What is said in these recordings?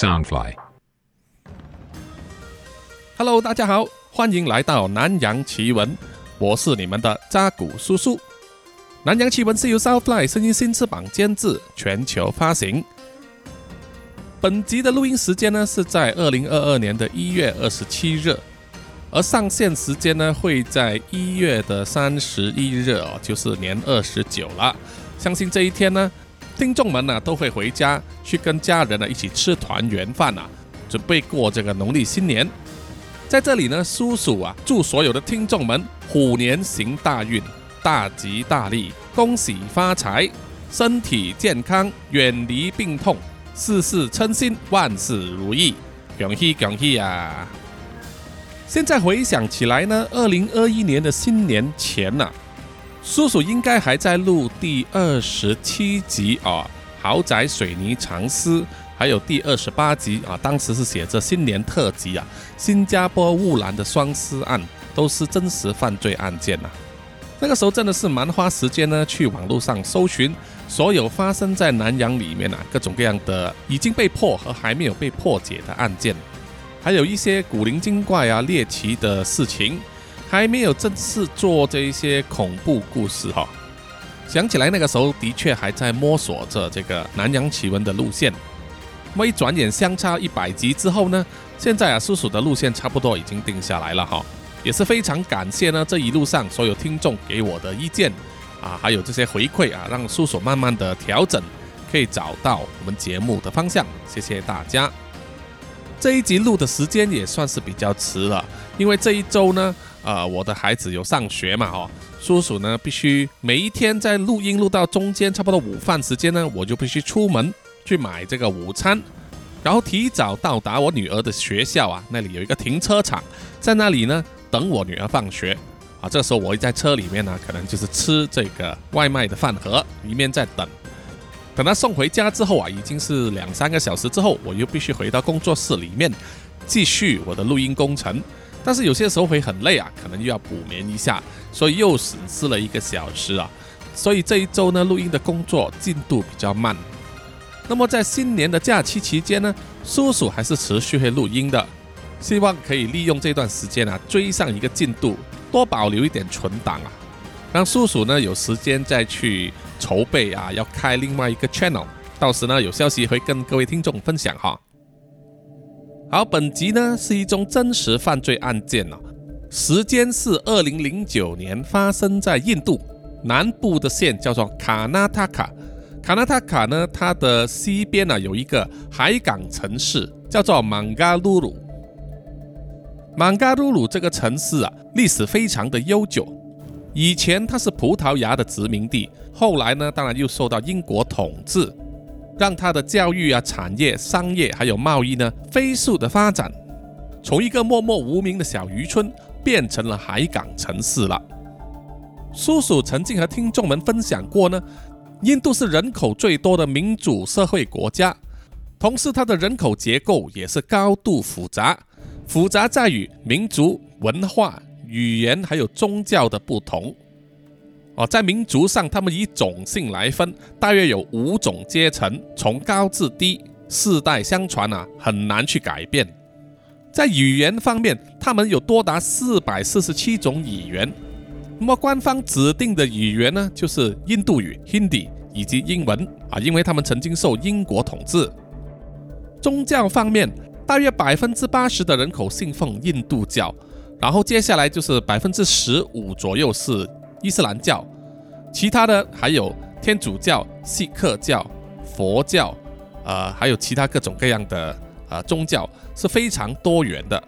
Soundfly。Hello，大家好，欢迎来到南洋奇闻，我是你们的扎古叔叔。南洋奇闻是由 Southfly 声音新翅膀监制，全球发行。本集的录音时间呢是在二零二二年的一月二十七日，而上线时间呢会在一月的三十一日哦，就是年二十九了。相信这一天呢，听众们呢都会回家去跟家人呢一起吃团圆饭啊，准备过这个农历新年。在这里呢，叔叔啊，祝所有的听众们虎年行大运，大吉大利，恭喜发财，身体健康，远离病痛，事事称心，万事如意，恭喜恭喜啊！现在回想起来呢，二零二一年的新年前呐、叔叔应该还在录第二十七集啊，豪宅水泥藏尸。还有第二十八集啊，当时是写着新年特辑啊，新加坡雾兰的双尸案都是真实犯罪案件呐、那个时候真的是蛮花时间呢，去网络上搜寻所有发生在南洋里面啊各种各样的已经被破和还没有被破解的案件，还有一些古灵精怪啊猎奇的事情，还没有正式做这一些恐怖故事哈、想起来那个时候的确还在摸索着这个南洋奇闻的路线。那么一转眼相差一百集之后呢，现在啊，叔叔的路线差不多已经定下来了哈，也是非常感谢呢这一路上所有听众给我的意见啊，还有这些回馈啊，让叔叔慢慢的调整，可以找到我们节目的方向，谢谢大家。这一集录的时间也算是比较迟了，因为这一周呢，呃，我的孩子有上学嘛哦，叔叔呢必须每一天在录音录到中间差不多午饭时间呢，我就必须出门。去买这个午餐，然后提早到达我女儿的学校啊，那里有一个停车场，在那里呢等我女儿放学啊。这时候我在车里面呢，可能就是吃这个外卖的饭盒，里面在等。等她送回家之后啊，已经是两三个小时之后，我又必须回到工作室里面继续我的录音工程。但是有些时候会很累啊，可能又要补眠一下，所以又损失了一个小时啊。所以这一周呢，录音的工作进度比较慢。那么在新年的假期期间呢，叔叔还是持续会录音的，希望可以利用这段时间啊，追上一个进度，多保留一点存档啊，让叔叔呢有时间再去筹备啊，要开另外一个 channel，到时呢有消息会跟各位听众分享哈。好，本集呢是一宗真实犯罪案件哦，时间是二零零九年，发生在印度南部的县叫做卡纳塔卡。卡纳塔卡呢，它的西边呢、有一个海港城市，叫做孟加鲁鲁。孟加鲁鲁这个城市啊，历史非常的悠久。以前它是葡萄牙的殖民地，后来呢，当然又受到英国统治，让它的教育啊、产业、商业还有贸易呢，飞速的发展，从一个默默无名的小渔村，变成了海港城市了。叔叔曾经和听众们分享过呢。印度是人口最多的民主社会国家，同时它的人口结构也是高度复杂，复杂在于民族、文化、语言还有宗教的不同。哦，在民族上，他们以种姓来分，大约有五种阶层，从高至低，世代相传啊，很难去改变。在语言方面，他们有多达四百四十七种语言。那么官方指定的语言呢，就是印度语 （Hindi） 以及英文啊，因为他们曾经受英国统治。宗教方面，大约百分之八十的人口信奉印度教，然后接下来就是百分之十五左右是伊斯兰教，其他的还有天主教、锡克教、佛教，呃，还有其他各种各样的呃宗教，是非常多元的。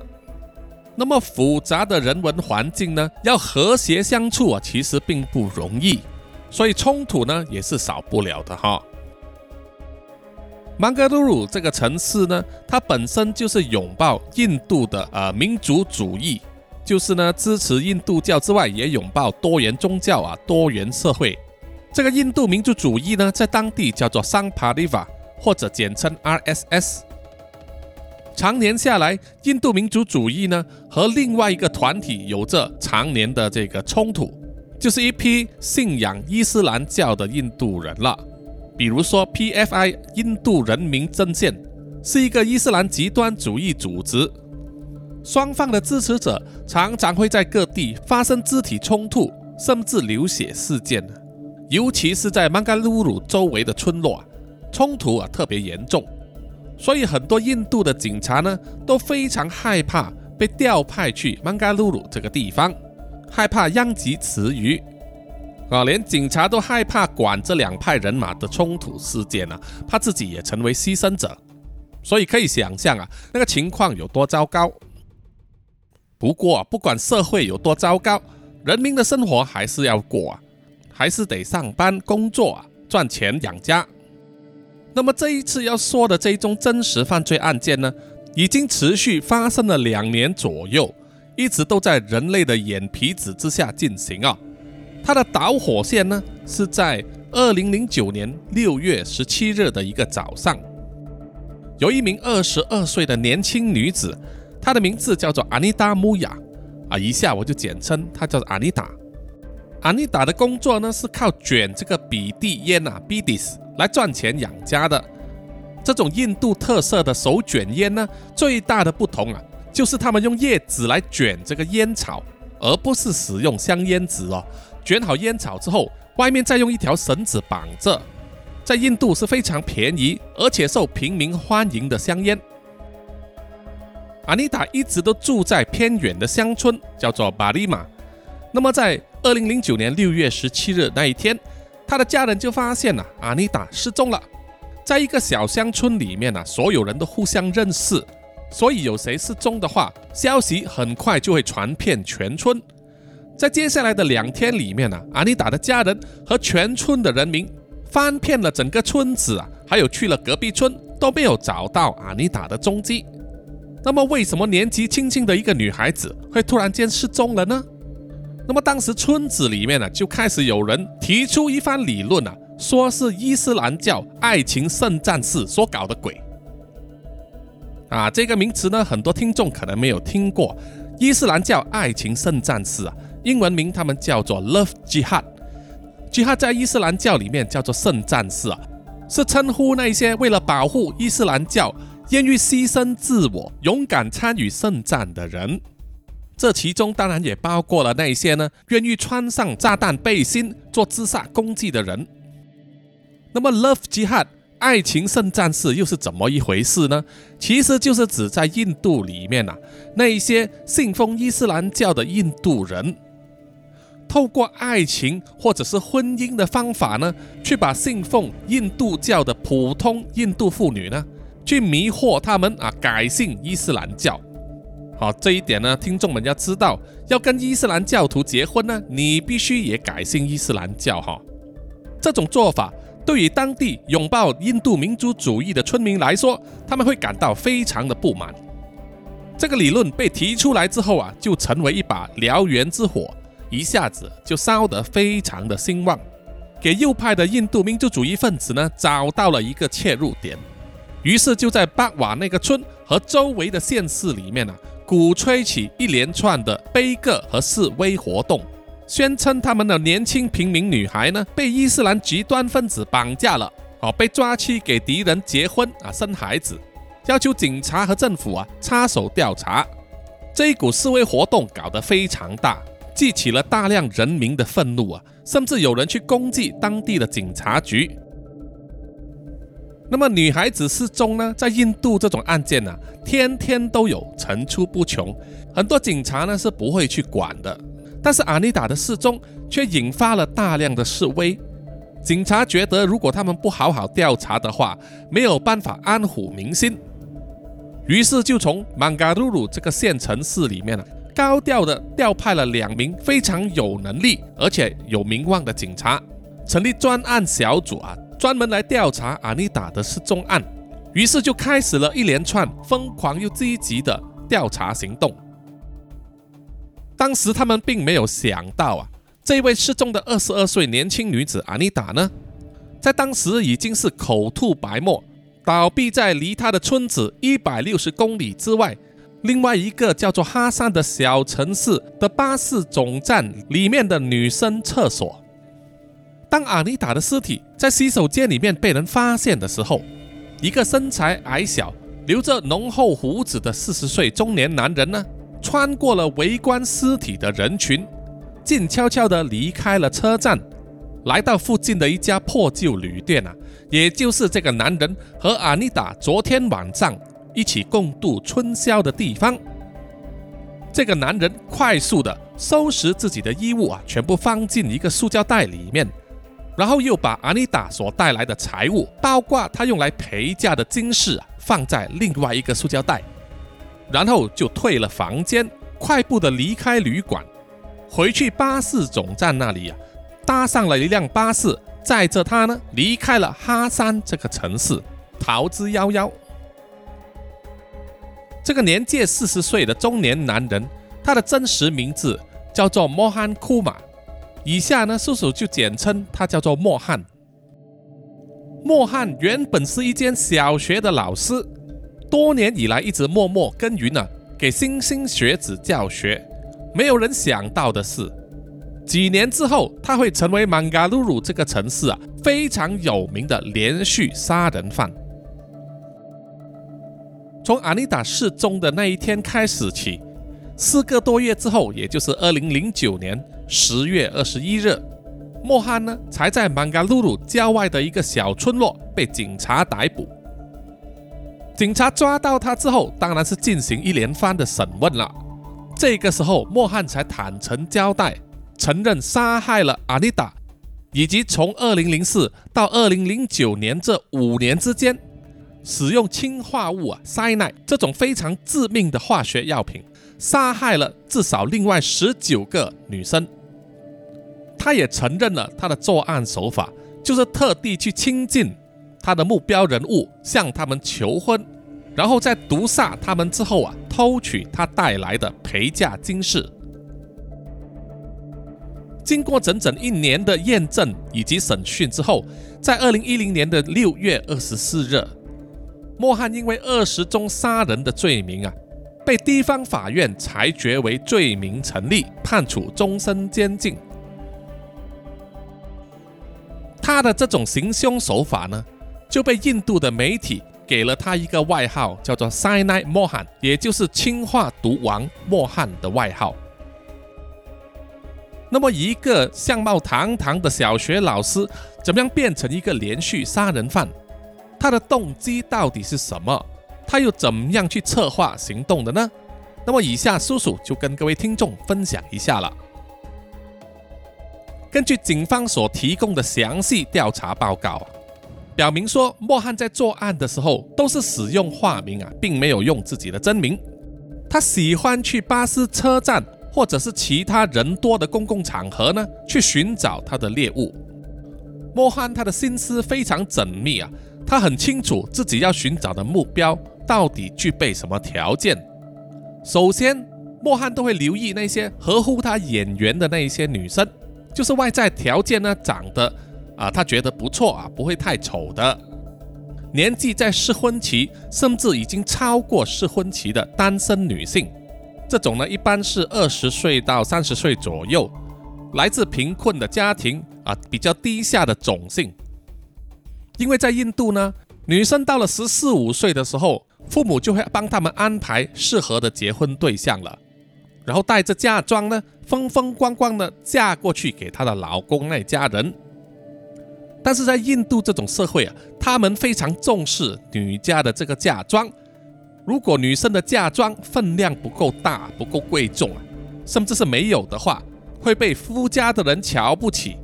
那么复杂的人文环境呢，要和谐相处啊，其实并不容易，所以冲突呢也是少不了的哈。曼加鲁鲁这个城市呢，它本身就是拥抱印度的呃民族主义，就是呢支持印度教之外，也拥抱多元宗教啊，多元社会。这个印度民族主义呢，在当地叫做桑帕利瓦，或者简称 RSS。常年下来，印度民族主义呢和另外一个团体有着常年的这个冲突，就是一批信仰伊斯兰教的印度人了。比如说 PFI 印度人民阵线，是一个伊斯兰极端主义组织。双方的支持者常常会在各地发生肢体冲突，甚至流血事件。尤其是在曼加鲁鲁周围的村落，冲突啊特别严重。所以很多印度的警察呢都非常害怕被调派去曼加鲁鲁这个地方，害怕殃及池鱼。啊，连警察都害怕管这两派人马的冲突事件啊，怕自己也成为牺牲者。所以可以想象啊，那个情况有多糟糕。不过，不管社会有多糟糕，人民的生活还是要过啊，还是得上班工作啊，赚钱养家。那么这一次要说的这一宗真实犯罪案件呢，已经持续发生了两年左右，一直都在人类的眼皮子之下进行啊。它的导火线呢，是在二零零九年六月十七日的一个早上，有一名二十二岁的年轻女子。她的名字叫做阿妮达·穆雅，啊，以下我就简称她叫做阿妮达。阿妮达的工作呢是靠卷这个比蒂烟啊 （bidis） 来赚钱养家的。这种印度特色的手卷烟呢，最大的不同啊，就是他们用叶子来卷这个烟草，而不是使用香烟纸哦。卷好烟草之后，外面再用一条绳子绑着。在印度是非常便宜而且受平民欢迎的香烟。阿妮塔一直都住在偏远的乡村，叫做巴利马。那么，在二零零九年六月十七日那一天，他的家人就发现了阿妮塔失踪了。在一个小乡村里面呢，所有人都互相认识，所以有谁失踪的话，消息很快就会传遍全村。在接下来的两天里面呢，阿妮达的家人和全村的人民翻遍了整个村子啊，还有去了隔壁村，都没有找到阿妮达的踪迹。那么，为什么年纪轻轻的一个女孩子会突然间失踪了呢？那么，当时村子里面呢，就开始有人提出一番理论啊，说是伊斯兰教爱情圣战士所搞的鬼。啊，这个名词呢，很多听众可能没有听过。伊斯兰教爱情圣战士啊，英文名他们叫做 Love Jihad。Jihad 在伊斯兰教里面叫做圣战士啊，是称呼那些为了保护伊斯兰教。愿意牺牲自我、勇敢参与圣战的人，这其中当然也包括了那些呢愿意穿上炸弹背心做自杀攻击的人。那么，Love Jihad 爱情圣战士又是怎么一回事呢？其实就是指在印度里面啊，那一些信奉伊斯兰教的印度人，透过爱情或者是婚姻的方法呢，去把信奉印度教的普通印度妇女呢。去迷惑他们啊，改信伊斯兰教。好，这一点呢，听众们要知道，要跟伊斯兰教徒结婚呢，你必须也改信伊斯兰教哈。这种做法对于当地拥抱印度民族主义的村民来说，他们会感到非常的不满。这个理论被提出来之后啊，就成为一把燎原之火，一下子就烧得非常的兴旺，给右派的印度民族主义分子呢找到了一个切入点。于是就在巴瓦那个村和周围的县市里面呢，鼓吹起一连串的悲歌和示威活动，宣称他们的年轻平民女孩呢被伊斯兰极端分子绑架了，哦，被抓去给敌人结婚啊，生孩子，要求警察和政府啊插手调查。这一股示威活动搞得非常大，激起了大量人民的愤怒啊，甚至有人去攻击当地的警察局。那么女孩子失踪呢，在印度这种案件呢，天天都有，层出不穷。很多警察呢是不会去管的，但是阿妮达的失踪却引发了大量的示威。警察觉得，如果他们不好好调查的话，没有办法安抚民心，于是就从曼加鲁鲁这个县城市里面呢，高调的调派了两名非常有能力而且有名望的警察，成立专案小组啊。专门来调查阿妮达的失踪案，于是就开始了一连串疯狂又积极的调查行动。当时他们并没有想到啊，这位失踪的二十二岁年轻女子阿妮达呢，在当时已经是口吐白沫，倒闭在离她的村子一百六十公里之外，另外一个叫做哈山的小城市的巴士总站里面的女生厕所。当阿妮达的尸体在洗手间里面被人发现的时候，一个身材矮小、留着浓厚胡子的四十岁中年男人呢，穿过了围观尸体的人群，静悄悄地离开了车站，来到附近的一家破旧旅店啊，也就是这个男人和阿妮达昨天晚上一起共度春宵的地方。这个男人快速地收拾自己的衣物啊，全部放进一个塑胶袋里面。然后又把阿妮达所带来的财物，包括他用来陪嫁的金饰，放在另外一个塑胶袋，然后就退了房间，快步的离开旅馆，回去巴士总站那里啊，搭上了一辆巴士，载着他呢离开了哈山这个城市，逃之夭夭。这个年届四十岁的中年男人，他的真实名字叫做莫罕库马。以下呢，叔叔就简称他叫做莫汉。莫汉原本是一间小学的老师，多年以来一直默默耕耘呢，给新兴学子教学。没有人想到的是，几年之后，他会成为曼嘎鲁鲁这个城市啊非常有名的连续杀人犯。从阿妮达失踪的那一天开始起，四个多月之后，也就是二零零九年。十月二十一日，莫汉呢才在曼嘎鲁鲁郊外的一个小村落被警察逮捕。警察抓到他之后，当然是进行一连番的审问了。这个时候，莫汉才坦诚交代，承认杀害了阿妮达，以及从二零零四到二零零九年这五年之间，使用氰化物啊塞奈这种非常致命的化学药品，杀害了至少另外十九个女生。他也承认了他的作案手法，就是特地去亲近他的目标人物，向他们求婚，然后在毒杀他们之后啊，偷取他带来的陪嫁金饰。经过整整一年的验证以及审讯之后，在二零一零年的六月二十四日，莫汉因为二十宗杀人的罪名啊，被地方法院裁决为罪名成立，判处终身监禁。他的这种行凶手法呢，就被印度的媒体给了他一个外号，叫做 “Cyanide Mohan”，也就是氰化毒王莫汉的外号。那么，一个相貌堂堂的小学老师，怎么样变成一个连续杀人犯？他的动机到底是什么？他又怎么样去策划行动的呢？那么，以下叔叔就跟各位听众分享一下了。根据警方所提供的详细调查报告，表明说莫汉在作案的时候都是使用化名啊，并没有用自己的真名。他喜欢去巴士车站或者是其他人多的公共场合呢，去寻找他的猎物。莫汉他的心思非常缜密啊，他很清楚自己要寻找的目标到底具备什么条件。首先，莫汉都会留意那些合乎他眼缘的那一些女生。就是外在条件呢，长得啊，他觉得不错啊，不会太丑的。年纪在适婚期，甚至已经超过适婚期的单身女性，这种呢，一般是二十岁到三十岁左右，来自贫困的家庭啊，比较低下的种姓。因为在印度呢，女生到了十四五岁的时候，父母就会帮他们安排适合的结婚对象了。然后带着嫁妆呢，风风光光的嫁过去给她的老公那家人。但是在印度这种社会啊，他们非常重视女家的这个嫁妆。如果女生的嫁妆分量不够大、不够贵重啊，甚至是没有的话，会被夫家的人瞧不起。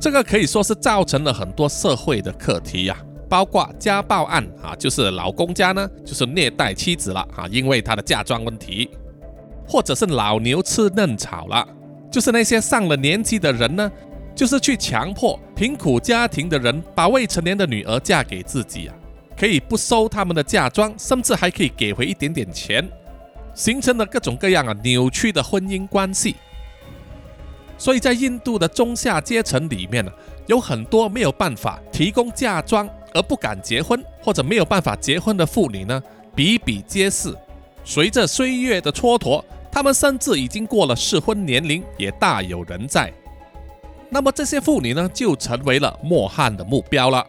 这个可以说是造成了很多社会的课题呀，包括家暴案啊，就是老公家呢就是虐待妻子了啊，因为他的嫁妆问题。或者是老牛吃嫩草了，就是那些上了年纪的人呢，就是去强迫贫苦家庭的人把未成年的女儿嫁给自己啊，可以不收他们的嫁妆，甚至还可以给回一点点钱，形成了各种各样啊扭曲的婚姻关系。所以在印度的中下阶层里面呢，有很多没有办法提供嫁妆而不敢结婚，或者没有办法结婚的妇女呢，比比皆是。随着岁月的蹉跎。他们甚至已经过了适婚年龄，也大有人在。那么这些妇女呢，就成为了莫汉的目标了。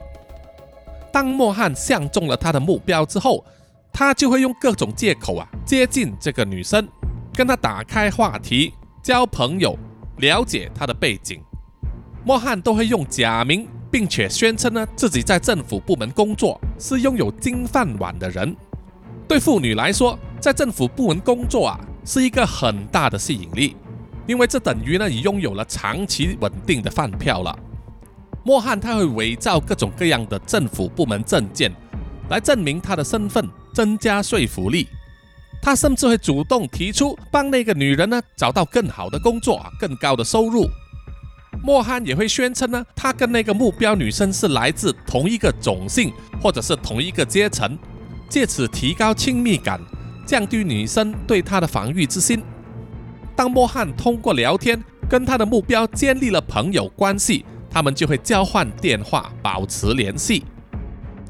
当莫汉相中了他的目标之后，他就会用各种借口啊接近这个女生，跟她打开话题，交朋友，了解她的背景。莫汉都会用假名，并且宣称呢自己在政府部门工作，是拥有金饭碗的人。对妇女来说，在政府部门工作啊是一个很大的吸引力，因为这等于呢你拥有了长期稳定的饭票了。莫汉他会伪造各种各样的政府部门证件，来证明他的身份，增加说服力。他甚至会主动提出帮那个女人呢找到更好的工作、更高的收入。莫汉也会宣称呢，他跟那个目标女生是来自同一个种姓或者是同一个阶层，借此提高亲密感，降低女生对他的防御之心。当莫汉通过聊天跟他的目标建立了朋友关系。他们就会交换电话，保持联系。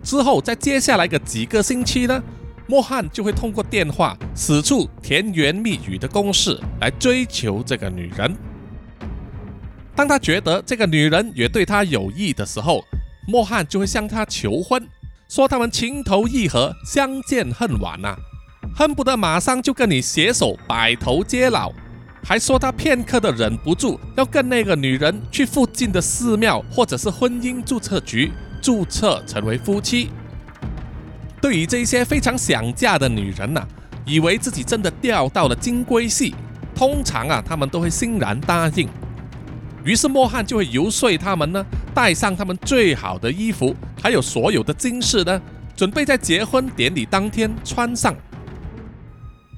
之后，在接下来的几个星期呢，莫汉就会通过电话使出甜言蜜语的攻势来追求这个女人。当他觉得这个女人也对他有意的时候，莫汉就会向她求婚，说他们情投意合，相见恨晚呐，恨不得马上就跟你携手白头偕老。还说他片刻的忍不住要跟那个女人去附近的寺庙或者是婚姻注册局注册成为夫妻。对于这些非常想嫁的女人呐，以为自己真的钓到了金龟婿，通常啊他们都会欣然答应。于是莫汉就会游说他们呢，带上他们最好的衣服，还有所有的金饰呢，准备在结婚典礼当天穿上。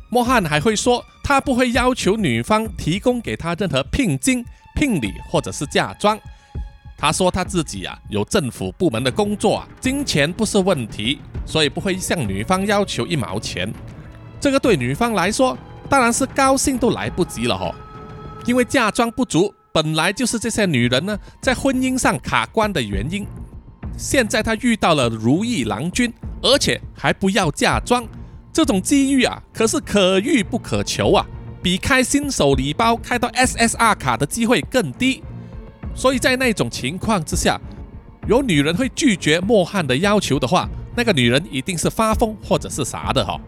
莫汉还会说。他不会要求女方提供给他任何聘金、聘礼或者是嫁妆。他说他自己啊有政府部门的工作啊，金钱不是问题，所以不会向女方要求一毛钱。这个对女方来说当然是高兴都来不及了哈，因为嫁妆不足本来就是这些女人呢在婚姻上卡关的原因。现在她遇到了如意郎君，而且还不要嫁妆。这种机遇啊，可是可遇不可求啊，比开新手礼包开到 SSR 卡的机会更低。所以在那种情况之下，有女人会拒绝莫汉的要求的话，那个女人一定是发疯或者是啥的哈。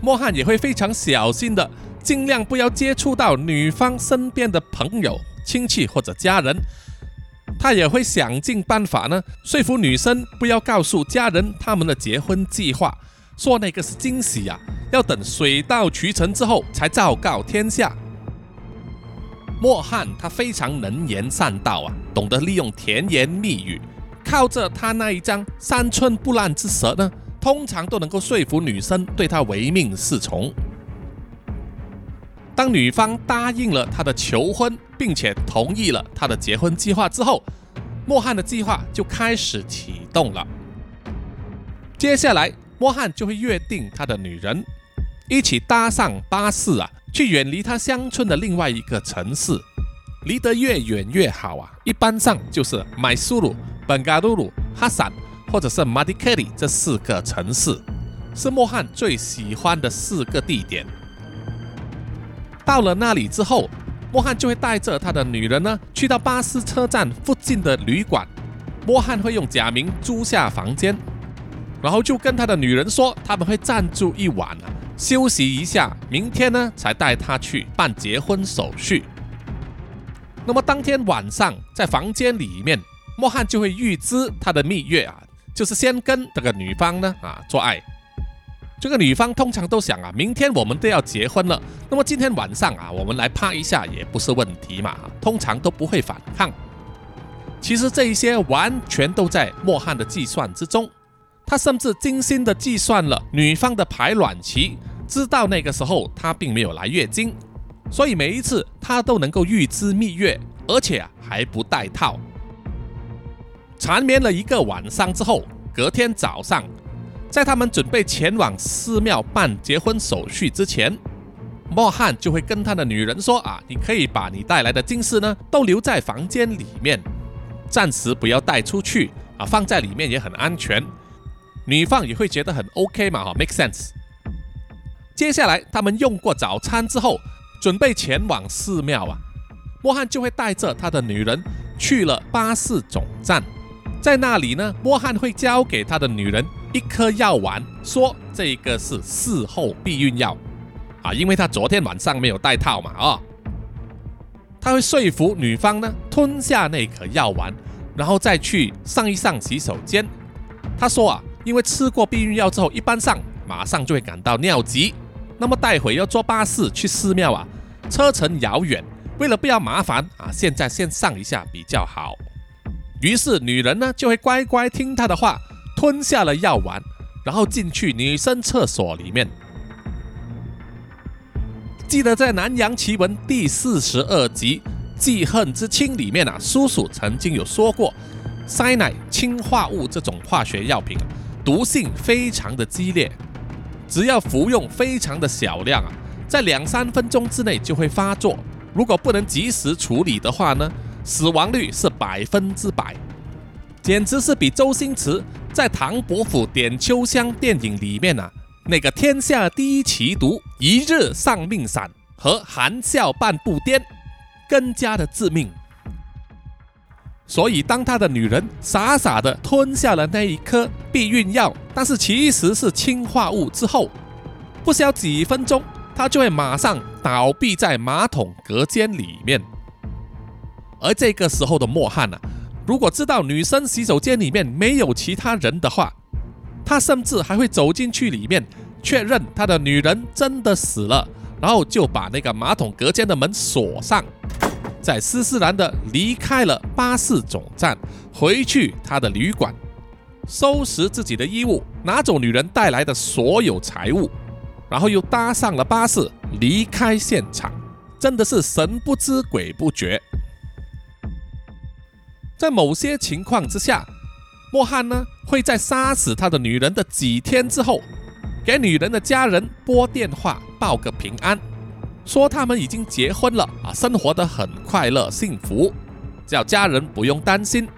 莫汉也会非常小心的，尽量不要接触到女方身边的朋友、亲戚或者家人。他也会想尽办法呢，说服女生不要告诉家人他们的结婚计划。说那个是惊喜呀，要等水到渠成之后才昭告天下。莫汉他非常能言善道啊，懂得利用甜言蜜语，靠着他那一张三寸不烂之舌呢，通常都能够说服女生对他唯命是从。当女方答应了他的求婚，并且同意了他的结婚计划之后，莫汉的计划就开始启动了。接下来。莫汉就会约定他的女人一起搭上巴士啊，去远离他乡村的另外一个城市，离得越远越好啊。一般上就是麦苏鲁、本嘎鲁鲁、哈萨或者是马迪克里这四个城市，是莫汉最喜欢的四个地点。到了那里之后，莫汉就会带着他的女人呢，去到巴士车站附近的旅馆。莫汉会用假名租下房间。然后就跟他的女人说，他们会暂住一晚啊，休息一下，明天呢才带她去办结婚手续。那么当天晚上在房间里面，莫汉就会预知他的蜜月啊，就是先跟这个女方呢啊做爱。这个女方通常都想啊，明天我们都要结婚了，那么今天晚上啊，我们来趴一下也不是问题嘛，通常都不会反抗。其实这一些完全都在莫汉的计算之中。他甚至精心的计算了女方的排卵期，知道那个时候她并没有来月经，所以每一次他都能够预知蜜月，而且还不带套。缠绵了一个晚上之后，隔天早上，在他们准备前往寺庙办结婚手续之前，莫汉就会跟他的女人说：“啊，你可以把你带来的金饰呢都留在房间里面，暂时不要带出去啊，放在里面也很安全。”女方也会觉得很 OK 嘛，哈，make sense。接下来他们用过早餐之后，准备前往寺庙啊。莫汉就会带着他的女人去了巴士总站，在那里呢，莫汉会交给他的女人一颗药丸，说这个是事后避孕药啊，因为他昨天晚上没有戴套嘛啊。他会说服女方呢吞下那颗药丸，然后再去上一上洗手间。他说啊，因为吃过避孕药之后，一般上马上就会感到尿急，那么待会要坐巴士去寺庙啊，车程遥远，为了不要麻烦啊，现在先上一下比较好。于是女人呢就会乖乖听他的话，吞下了药丸，然后进去女生厕所里面。记得在《南洋奇闻》第四十二集《记恨之亲》里面啊，叔叔曾经有说过，塞奶氢化物这种化学药品，毒性非常的激烈，只要服用非常的小量啊，在两三分钟之内就会发作。如果不能及时处理的话呢，死亡率是百分之百，简直是比周星驰在《唐伯虎点秋香》电影里面啊。那个天下第一奇毒一日丧命散和含笑半步癫更加的致命，所以当他的女人傻傻的吞下了那一颗避孕药，但是其实是氰化物之后，不消几分钟，他就会马上倒闭在马桶隔间里面。而这个时候的莫汉呢，如果知道女生洗手间里面没有其他人的话，他甚至还会走进去里面，确认他的女人真的死了，然后就把那个马桶隔间的门锁上，在斯斯然的离开了巴士总站，回去他的旅馆，收拾自己的衣物，拿走女人带来的所有财物，然后又搭上了巴士离开现场，真的是神不知鬼不觉。在某些情况之下。莫汉呢会在杀死他的女人的几天之后，给女人的家人拨电话报个平安，说他们已经结婚了啊，生活的很快乐幸福，叫家人不用担心。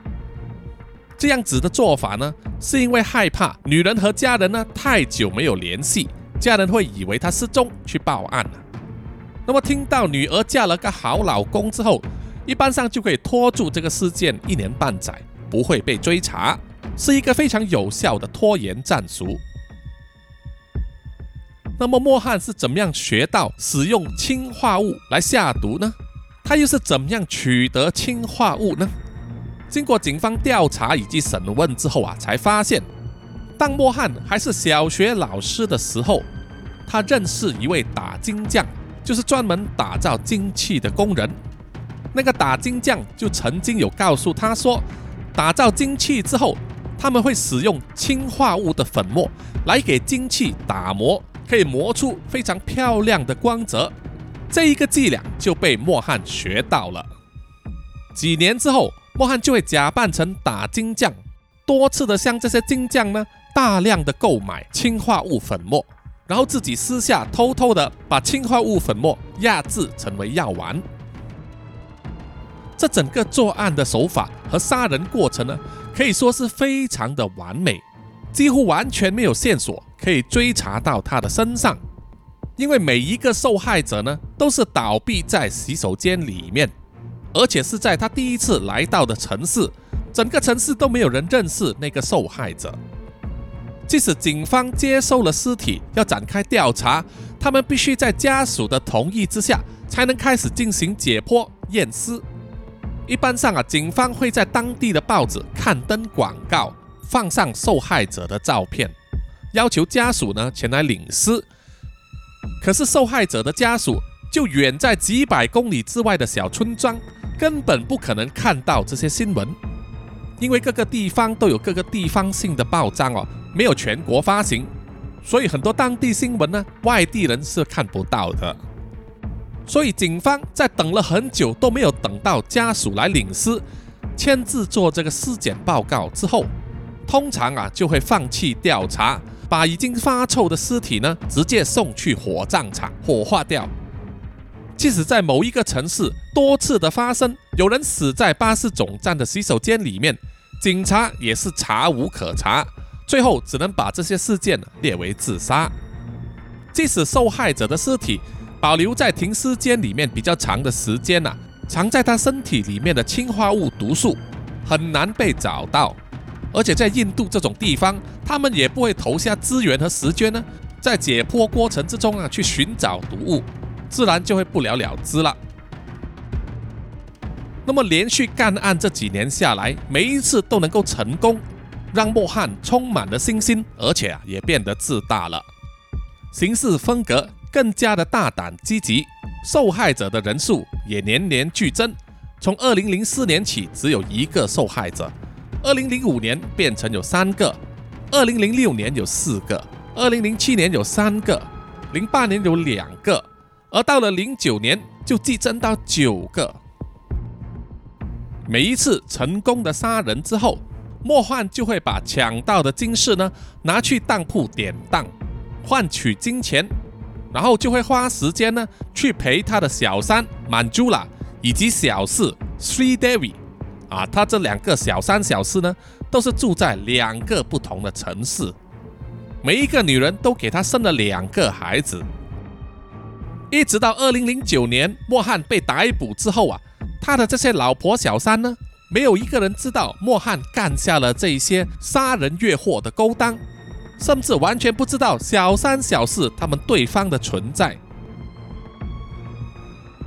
这样子的做法呢，是因为害怕女人和家人呢太久没有联系，家人会以为她失踪去报案了那么听到女儿嫁了个好老公之后，一般上就可以拖住这个事件一年半载。不会被追查，是一个非常有效的拖延战术。那么莫汉是怎么样学到使用氰化物来下毒呢？他又是怎么样取得氰化物呢？经过警方调查以及审问之后啊，才发现，当莫汉还是小学老师的时候，他认识一位打金匠，就是专门打造金器的工人。那个打金匠就曾经有告诉他说。打造金器之后，他们会使用氰化物的粉末来给金器打磨，可以磨出非常漂亮的光泽。这一个伎俩就被莫汉学到了。几年之后，莫汉就会假扮成打金匠，多次的向这些金匠呢大量的购买氰化物粉末，然后自己私下偷偷的把氰化物粉末压制成为药丸。这整个作案的手法和杀人过程呢，可以说是非常的完美，几乎完全没有线索可以追查到他的身上，因为每一个受害者呢都是倒闭在洗手间里面，而且是在他第一次来到的城市，整个城市都没有人认识那个受害者。即使警方接收了尸体要展开调查，他们必须在家属的同意之下才能开始进行解剖验尸。一般上啊，警方会在当地的报纸刊登广告，放上受害者的照片，要求家属呢前来领尸。可是受害者的家属就远在几百公里之外的小村庄，根本不可能看到这些新闻，因为各个地方都有各个地方性的报章哦，没有全国发行，所以很多当地新闻呢，外地人是看不到的。所以，警方在等了很久都没有等到家属来领尸、签字做这个尸检报告之后，通常啊就会放弃调查，把已经发臭的尸体呢直接送去火葬场火化掉。即使在某一个城市多次的发生有人死在巴士总站的洗手间里面，警察也是查无可查，最后只能把这些事件列为自杀。即使受害者的尸体。保留在停尸间里面比较长的时间呐，藏在他身体里面的氰化物毒素很难被找到，而且在印度这种地方，他们也不会投下资源和时间呢，在解剖过程之中啊去寻找毒物，自然就会不了了之了。那么连续干案这几年下来，每一次都能够成功，让莫汉充满了信心，而且啊也变得自大了，行事风格更加的大胆积极，受害者的人数也年年剧增，从二零零四年起只有一个受害者。二零零五年变成有三个，二零零六年有四个，二零零七年有三个，零八年有两个，而到了零九年就激增到九个。每一次成功的杀人之后，莫焕就会把抢到的金饰呢拿去当铺典当，换取金钱，然后就会花时间呢去陪他的小三满珠拉以及小四 Sri Devi。啊，他这两个小三小四呢，都是住在两个不同的城市，每一个女人都给他生了两个孩子，一直到二零零九年莫汉被逮捕之后啊，他的这些老婆小三呢，没有一个人知道莫汉干下了这些杀人越货的勾当，甚至完全不知道小三小四他们对方的存在。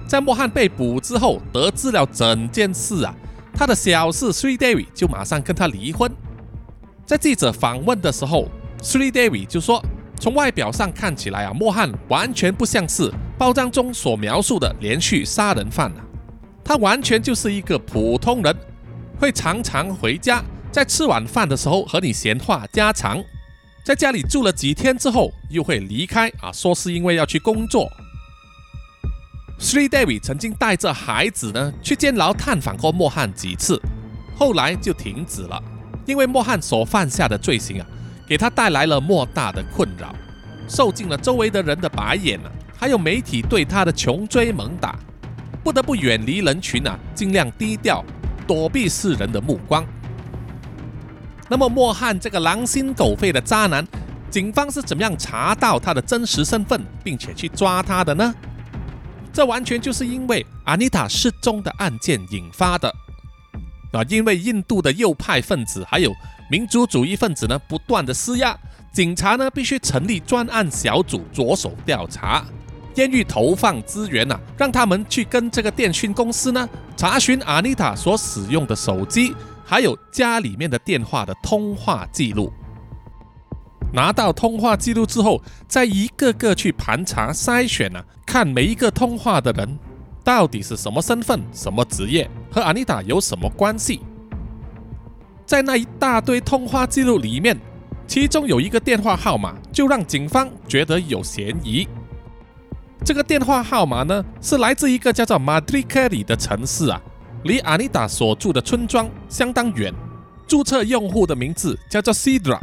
在莫汉被捕之后，得知了整件事啊。他的小四 Sri Devi 就马上跟他离婚。在记者访问的时候，Sri Devi 就说：“从外表上看起来啊，莫汉完全不像是报章中所描述的连续杀人犯啊，他完全就是一个普通人，会常常回家，在吃晚饭的时候和你闲话家常，在家里住了几天之后又会离开啊，说是因为要去工作。” Sri Devi 曾经带着孩子呢去监牢探访过莫汉几次，后来就停止了，因为莫汉所犯下的罪行啊，给他带来了莫大的困扰，受尽了周围的人的白眼啊，还有媒体对他的穷追猛打，不得不远离人群啊，尽量低调，躲避世人的目光。那么莫汉这个狼心狗肺的渣男，警方是怎么样查到他的真实身份，并且去抓他的呢？这完全就是因为阿妮塔失踪的案件引发的。啊，因为印度的右派分子还有民族主义分子呢，不断的施压，警察呢必须成立专案小组着手调查，监狱投放资源呐，让他们去跟这个电讯公司呢查询阿妮塔所使用的手机，还有家里面的电话的通话记录。拿到通话记录之后，再一个个去盘查筛选啊，看每一个通话的人到底是什么身份、什么职业，和阿妮塔有什么关系。在那一大堆通话记录里面，其中有一个电话号码就让警方觉得有嫌疑。这个电话号码呢，是来自一个叫做马德里克里的城市啊，离阿妮塔所住的村庄相当远。注册用户的名字叫做 Sidra。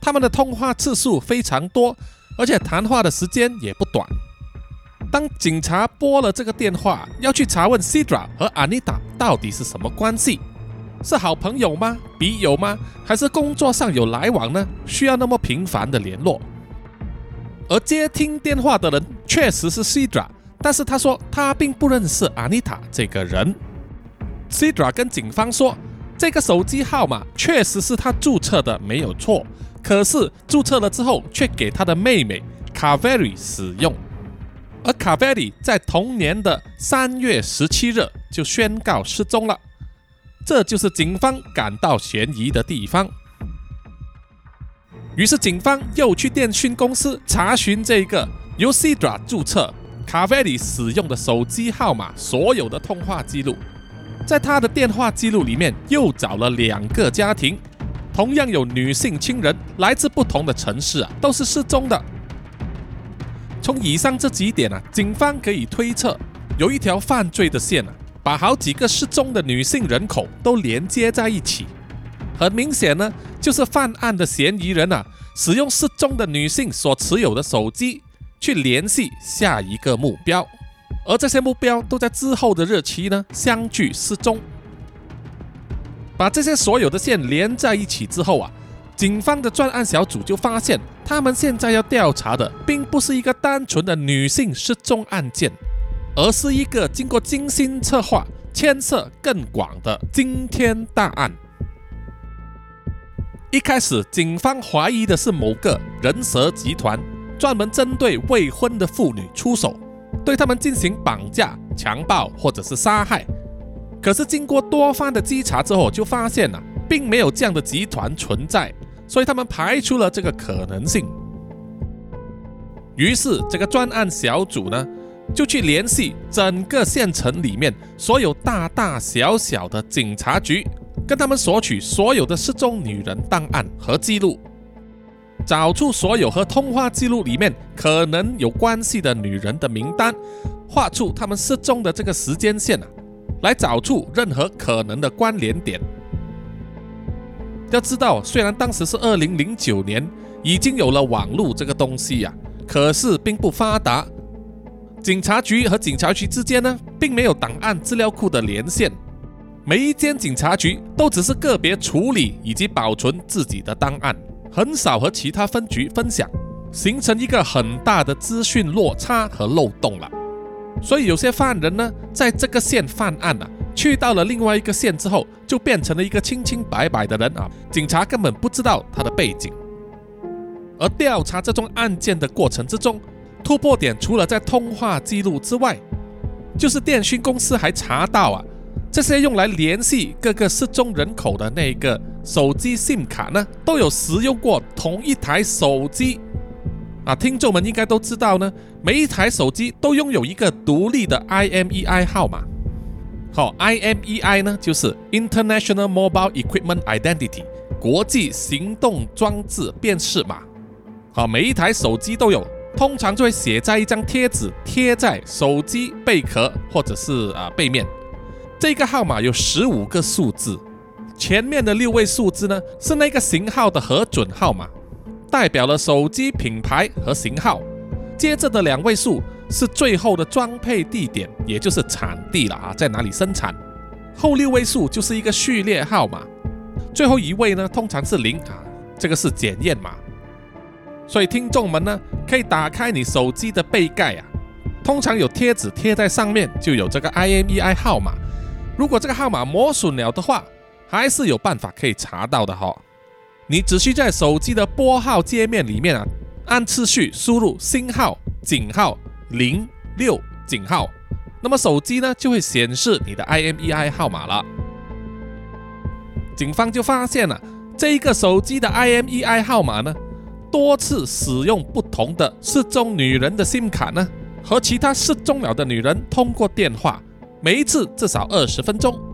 他们的通话次数非常多，而且谈话的时间也不短。当警察拨了这个电话，要去查问 Sidra 和 Anita 到底是什么关系，是好朋友吗？笔友吗？还是工作上有来往呢？需要那么频繁的联络？而接听电话的人确实是 Sidra，但是他说他并不认识 Anita 这个人。Sidra 跟警方说，这个手机号码确实是他注册的，没有错。可是注册了之后，却给他的妹妹卡维里使用，而卡维里在同年的三月十七日就宣告失踪了。这就是警方感到嫌疑的地方。于是警方又去电讯公司查询这个由 Sidra 注册、卡维里使用的手机号码所有的通话记录，在他的电话记录里面又找了两个家庭。同样有女性亲人来自不同的城市啊，都是失踪的。从以上这几点啊，警方可以推测，有一条犯罪的线啊，把好几个失踪的女性人口都连接在一起。很明显呢，就是犯案的嫌疑人啊，使用失踪的女性所持有的手机去联系下一个目标，而这些目标都在之后的日期呢相继失踪。把这些所有的线连在一起之后啊，警方的专案小组就发现，他们现在要调查的并不是一个单纯的女性失踪案件，而是一个经过精心策划、牵涉更广的惊天大案。一开始，警方怀疑的是某个人蛇集团，专门针对未婚的妇女出手，对他们进行绑架、强暴或者是杀害。可是经过多番的稽查之后，就发现了并没有这样的集团存在，所以他们排除了这个可能性。于是，这个专案小组呢，就去联系整个县城里面所有大大小小的警察局。跟他们索取所有的失踪女人档案和记录，找出所有和通话记录里面可能有关系的女人的名单，画出他们失踪的这个时间线啊，来找出任何可能的关联点。要知道，虽然当时是二零零九年，已经有了网络这个东西呀，可是并不发达。警察局和警察局之间呢，并没有档案资料库的连线。每一间警察局都只是个别处理以及保存自己的档案，很少和其他分局分享，形成一个很大的资讯落差和漏洞了。所以有些犯人呢，在这个县犯案了，去到了另外一个县之后，就变成了一个清清白白的人啊，警察根本不知道他的背景。而调查这宗案件的过程之中，突破点除了在通话记录之外，就是电讯公司还查到啊。这些用来联系各个失踪人口的那个手机 SIM 卡呢，都有使用过同一台手机啊。听众们应该都知道呢，每一台手机都拥有一个独立的 IMEI 号码。好，IMEI 呢就是 International Mobile Equipment Identity 国际行动装置辨识码。好，每一台手机都有，通常就会写在一张贴纸，贴在手机背壳或者是啊背面。这个号码有十五个数字，前面的六位数字呢是那个型号的核准号码，代表了手机品牌和型号。接着的两位数是最后的装配地点，也就是产地了啊，在哪里生产。后六位数就是一个序列号码，最后一位呢通常是零啊，这个是检验码。所以听众们呢可以打开你手机的背盖啊，通常有贴纸贴在上面，就有这个 IMEI 号码。如果这个号码磨损了的话，还是有办法可以查到的哈。你只需在手机的拨号界面里面啊，按次序输入星号、井号、零六井号，那么手机呢就会显示你的 IMEI 号码了。警方就发现了这一个手机的 IMEI 号码呢，多次使用不同的失踪女人的 SIM 卡呢，和其他失踪了的女人通过电话。每一次至少二十分钟。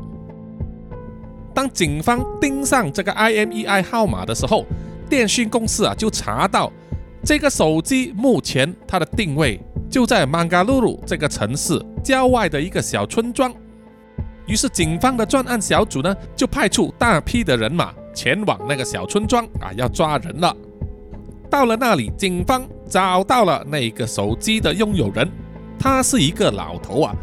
当警方盯上这个 IMEI 号码的时候，电讯公司啊就查到这个手机目前它的定位就在曼加鲁鲁这个城市郊外的一个小村庄。于是警方的专案小组呢就派出大批的人马前往那个小村庄啊，要抓人了。到了那里，警方找到了那个手机的拥有人，他是一个老头啊。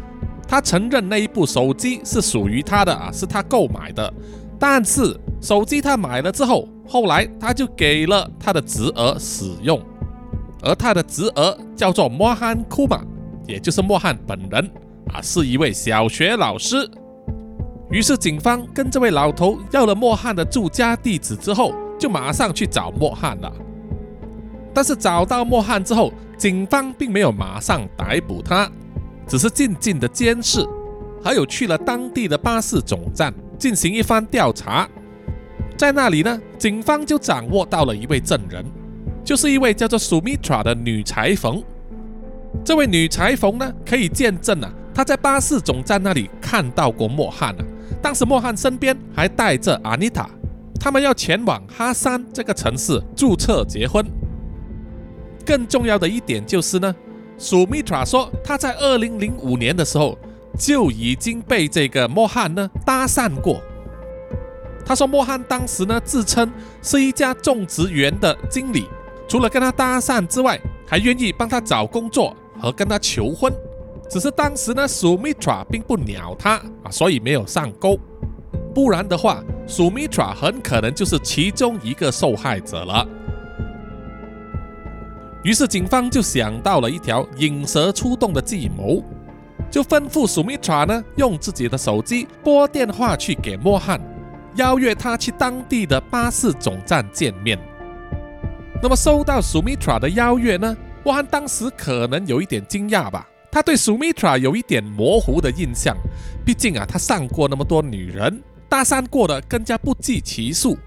他承认那一部手机是属于他的啊，是他购买的。但是手机他买了之后，后来他就给了他的侄儿使用，而他的侄儿叫做莫汉库玛，也就是莫汉本人啊，是一位小学老师。于是警方跟这位老头要了莫汉的住家地址之后，就马上去找莫汉了。但是找到莫汉之后，警方并没有马上逮捕他。只是静静的监视，还有去了当地的巴士总站进行一番调查，在那里呢，警方就掌握到了一位证人，就是一位叫做 Sumitra 的女裁缝。这位女裁缝呢，可以见证啊，她在巴士总站那里看到过莫汉啊。当时莫汉身边还带着阿妮塔，他们要前往哈山这个城市注册结婚。更重要的一点就是呢。苏米特说，他在二零零五年的时候就已经被这个莫汉呢搭讪过。他说，莫汉当时呢自称是一家种植园的经理，除了跟他搭讪之外，还愿意帮他找工作和跟他求婚。只是当时呢，苏米特并不鸟他啊，所以没有上钩。不然的话，苏米特很可能就是其中一个受害者了。于是警方就想到了一条引蛇出洞的计谋，就吩咐苏米查呢用自己的手机拨电话去给莫汉，邀约他去当地的巴士总站见面。那么收到 Sumitra 的邀约呢，莫汉当时可能有一点惊讶吧。他对 Sumitra 有一点模糊的印象，毕竟啊，他上过那么多女人，搭讪过的更加不计其数。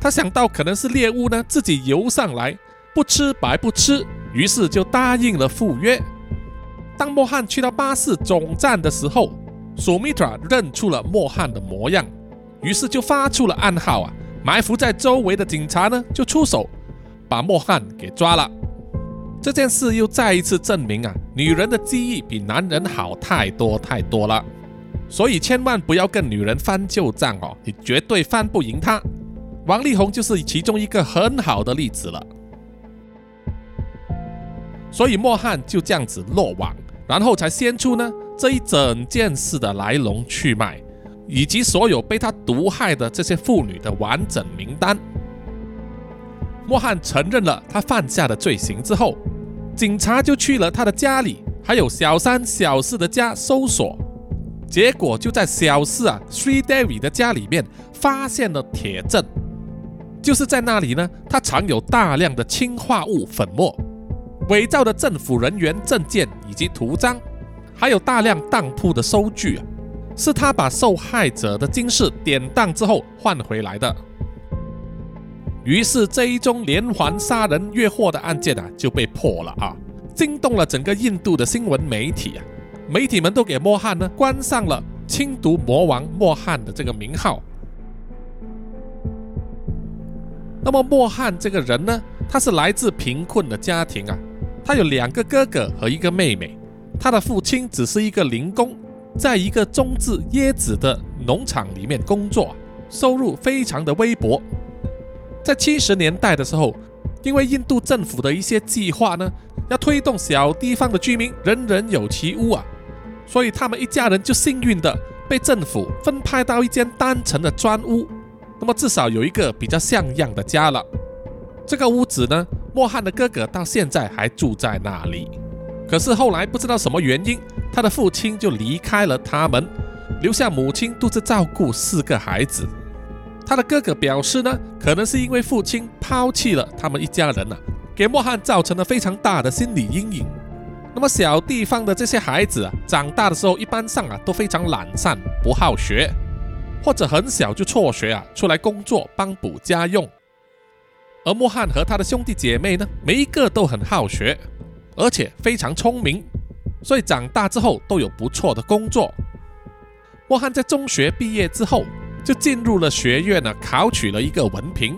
他想到可能是猎物呢自己游上来，不吃白不吃，于是就答应了赴约。当莫汉去到巴士总站的时候苏米特认出了莫汉的模样，于是就发出了暗号啊，埋伏在周围的警察呢就出手，把莫汉给抓了。这件事又再一次证明啊，女人的记忆比男人好太多太多了，所以千万不要跟女人翻旧账哦，你绝对翻不赢她。王力宏就是其中一个很好的例子了。所以莫汉就这样子落网，然后才掀出呢这一整件事的来龙去脉，以及所有被他毒害的这些妇女的完整名单。莫汉承认了他犯下的罪行之后，警察就去了他的家里，还有小三、小四的家搜索，结果就在小四啊 Sri Devi 的家里面发现了铁证，就是在那里呢，他藏有大量的氰化物粉末、伪造的政府人员证件以及图章，还有大量当铺的收据啊，是他把受害者的金饰典当之后换回来的。于是这一宗连环杀人越货的案件啊就被破了啊，惊动了整个印度的新闻媒体啊，媒体们都给莫汉呢关上了“清毒魔王”莫汉的这个名号。那么莫汉这个人呢，他是来自贫困的家庭啊，他有两个哥哥和一个妹妹，他的父亲只是一个零工，在一个种植椰子的农场里面工作，收入非常的微薄。在七十年代的时候，因为印度政府的一些计划呢，要推动小地方的居民人人有其屋啊，所以他们一家人就幸运的被政府分派到一间单层的砖屋，那么至少有一个比较像样的家了。这个屋子呢，莫汉的哥哥到现在还住在那里。可是后来不知道什么原因，他的父亲就离开了他们，留下母亲独自照顾四个孩子。他的哥哥表示呢，可能是因为父亲抛弃了他们一家人啊，给莫汉造成了非常大的心理阴影。那么小地方的这些孩子啊，长大的时候一般上啊都非常懒散，不好学，或者很小就辍学啊，出来工作帮补家用。而莫汉和他的兄弟姐妹呢，每一个都很好学，而且非常聪明，所以长大之后都有不错的工作。莫汉在中学毕业之后。就进入了学院呢，考取了一个文凭，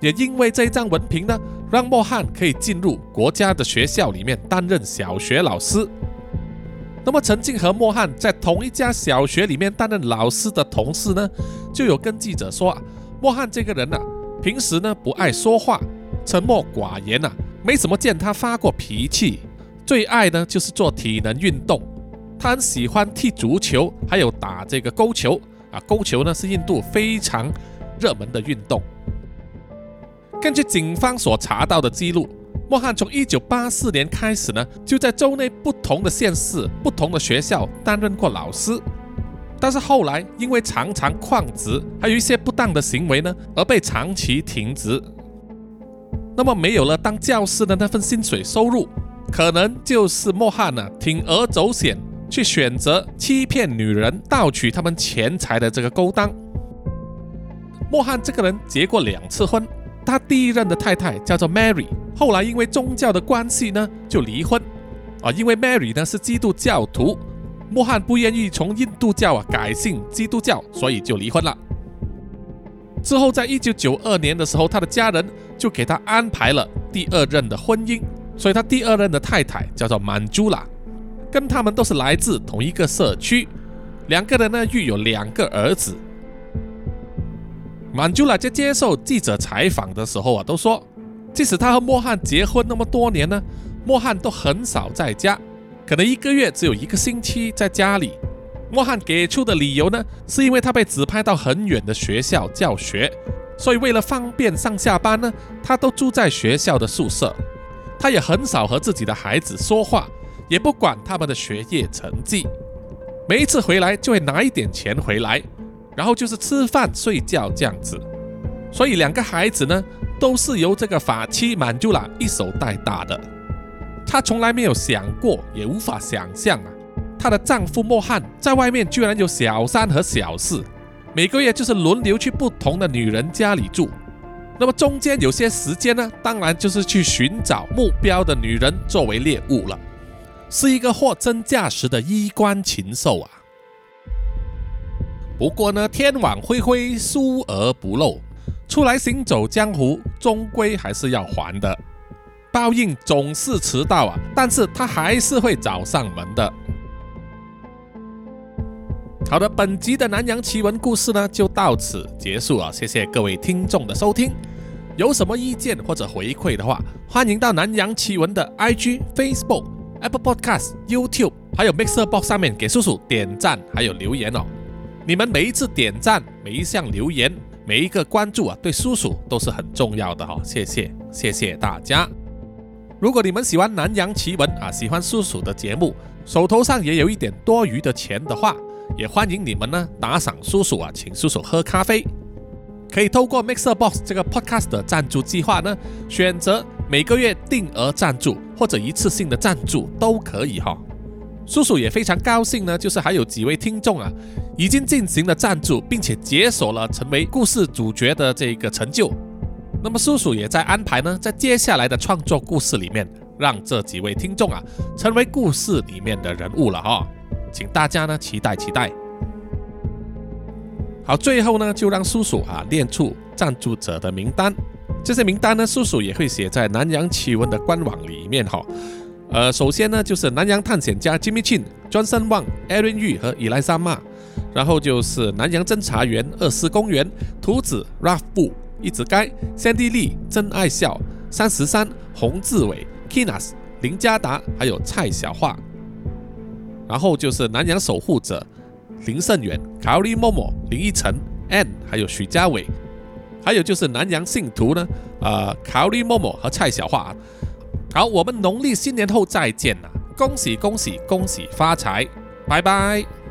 也因为这一张文凭呢，让莫汉可以进入国家的学校里面担任小学老师。那么，曾经和莫汉在同一家小学里面担任老师的同事呢，就有跟记者说，莫汉这个人呢，平时呢不爱说话，沉默寡言呐，没怎么见他发过脾气，最爱呢就是做体能运动，他很喜欢踢足球，还有打这个勾球。啊，勾球呢是印度非常热门的运动。根据警方所查到的记录，莫汉从1984年开始呢，就在州内不同的县市、不同的学校担任过老师。但是后来因为常常旷职，还有一些不当的行为呢，而被长期停职。那么没有了当教师的那份薪水收入，可能就是莫汉呢铤而走险。去选择欺骗女人、盗取他们钱财的这个勾当。莫汉这个人结过两次婚，他第一任的太太叫做 Mary，后来因为宗教的关系呢就离婚。啊，因为 Mary 呢是基督教徒，莫汉不愿意从印度教啊改信基督教，所以就离婚了。之后在一九九二年的时候，他的家人就给他安排了第二任的婚姻，所以他第二任的太太叫做曼珠拉。跟他们都是来自同一个社区，两个人呢育有两个儿子。曼珠拉在接受记者采访的时候啊，都说，即使他和莫汉结婚那么多年呢，莫汉都很少在家，可能一个月只有一个星期在家里。莫汉给出的理由呢，是因为他被指派到很远的学校教学，所以为了方便上下班呢，他都住在学校的宿舍。他也很少和自己的孩子说话。也不管他们的学业成绩，每一次回来就会拿一点钱回来，然后就是吃饭睡觉这样子。所以两个孩子呢，都是由这个法妻满足了一手带大的。她从来没有想过，也无法想象啊，她的丈夫莫汉在外面居然有小三和小四，每个月就是轮流去不同的女人家里住。那么中间有些时间呢，当然就是去寻找目标的女人作为猎物了，是一个货真价实的衣冠禽兽啊。不过呢，天网恢恢，疏而不漏，出来行走江湖，终归还是要还的。报应总是迟到啊，但是他还是会找上门的。好的，本集的南洋奇闻故事呢就到此结束啊！谢谢各位听众的收听。有什么意见或者回馈的话，欢迎到南洋奇闻的 IG、Facebook、Apple Podcast、YouTube 还有 Mixer Box 上面给叔叔点赞还有留言哦。你们每一次点赞、每一项留言、每一个关注啊，对叔叔都是很重要的哈！谢谢，谢谢大家。如果你们喜欢南洋奇闻啊，喜欢叔叔的节目，手头上也有一点多余的钱的话。也欢迎你们呢打赏叔叔啊，请叔叔喝咖啡。可以透过 Mixer Box 这个 Podcast 的赞助计划呢，选择每个月定额赞助或者一次性的赞助都可以哈。叔叔也非常高兴呢，就是还有几位听众啊，已经进行了赞助，并且解锁了成为故事主角的这个成就。那么叔叔也在安排呢，在接下来的创作故事里面，让这几位听众啊，成为故事里面的人物了哈。请大家呢期待期待。好，最后呢就让叔叔啊念出赞助者的名单。这些名单呢，叔叔也会写在南洋奇闻的官网里面哈。呃，首先呢就是南洋探险家 Jimmy Chin、Johnson Wang、Aaron Yu 和伊莱莎玛。然后就是南洋侦查员二斯公园、图子 Ralph 布、一直该、Sandy Lee、真爱笑、三十三、洪志伟、Kinas、林家达，还有蔡小桦。然后就是南洋守护者林胜远、卡里默默、林依晨、Ann，还有许家伟，还有就是南洋信徒呢，呃，卡里默默和蔡小桦。好，我们农历新年后再见了，恭喜恭喜恭喜发财，拜拜。